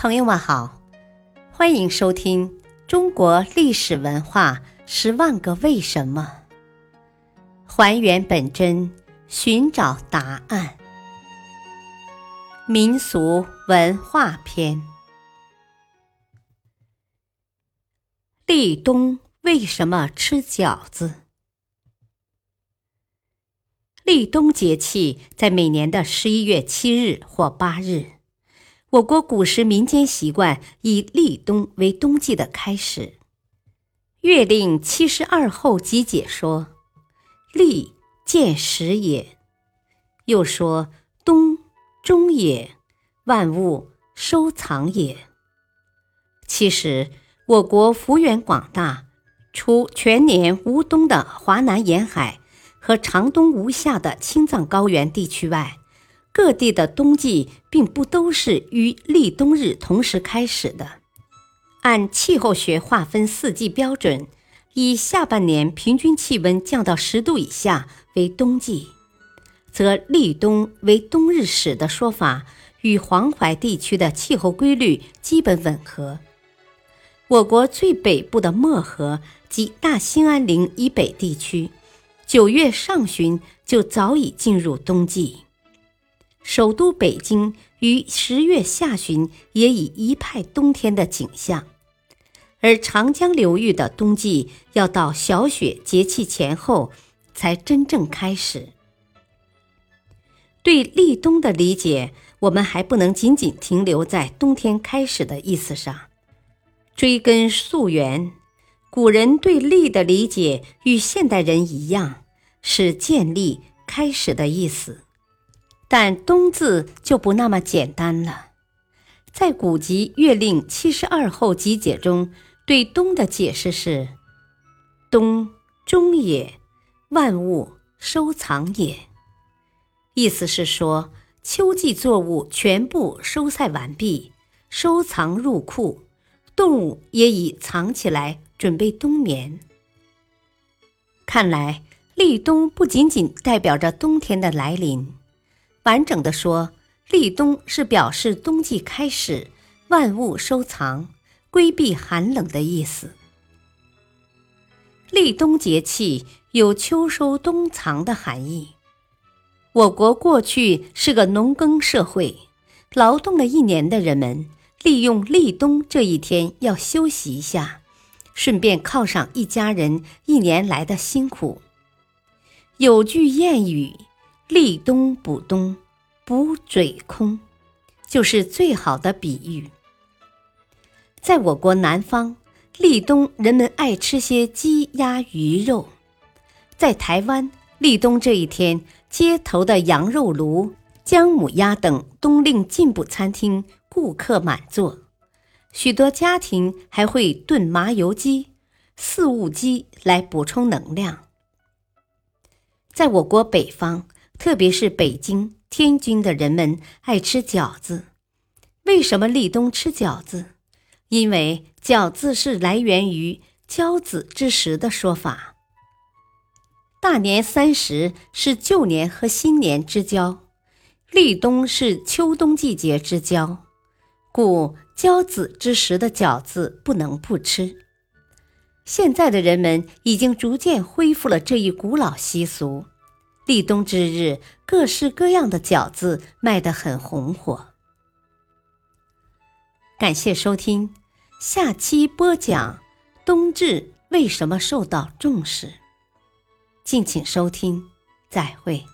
朋友们好，欢迎收听《中国历史文化十万个为什么》，还原本真，寻找答案。民俗文化篇：立冬为什么吃饺子？立冬节气在每年的十一月七日或八日。我国古时民间习惯以立冬为冬季的开始，《月令七十二候集解》说：“立，见始也。”又说：“冬，终也，万物收藏也。”其实，我国幅员广大，除全年无冬的华南沿海和长冬无夏的青藏高原地区外，各地的冬季并不都是与立冬日同时开始的。按气候学划分四季标准，以下半年平均气温降到十度以下为冬季，则立冬为冬日始的说法与黄淮地区的气候规律基本吻合。我国最北部的漠河及大兴安岭以北地区，九月上旬就早已进入冬季。首都北京于十月下旬也已一派冬天的景象，而长江流域的冬季要到小雪节气前后才真正开始。对立冬的理解，我们还不能仅仅停留在冬天开始的意思上，追根溯源，古人对立的理解与现代人一样，是建立、开始的意思。但“冬”字就不那么简单了。在古籍《月令七十二候集解》中，对“冬”的解释是：“冬，终也，万物收藏也。”意思是说，秋季作物全部收晒完毕，收藏入库，动物也已藏起来，准备冬眠。看来，立冬不仅仅代表着冬天的来临。完整的说，立冬是表示冬季开始，万物收藏，规避寒冷的意思。立冬节气有秋收冬藏的含义。我国过去是个农耕社会，劳动了一年的人们，利用立冬这一天要休息一下，顺便犒赏一家人一年来的辛苦。有句谚语。立冬补冬，补嘴空，就是最好的比喻。在我国南方，立冬人们爱吃些鸡鸭鱼肉；在台湾，立冬这一天，街头的羊肉炉、姜母鸭等冬令进补餐厅顾客满座，许多家庭还会炖麻油鸡、四物鸡来补充能量。在我国北方，特别是北京、天津的人们爱吃饺子。为什么立冬吃饺子？因为饺子是来源于交子之时的说法。大年三十是旧年和新年之交，立冬是秋冬季节之交，故交子之时的饺子不能不吃。现在的人们已经逐渐恢复了这一古老习俗。立冬之日，各式各样的饺子卖得很红火。感谢收听，下期播讲冬至为什么受到重视。敬请收听，再会。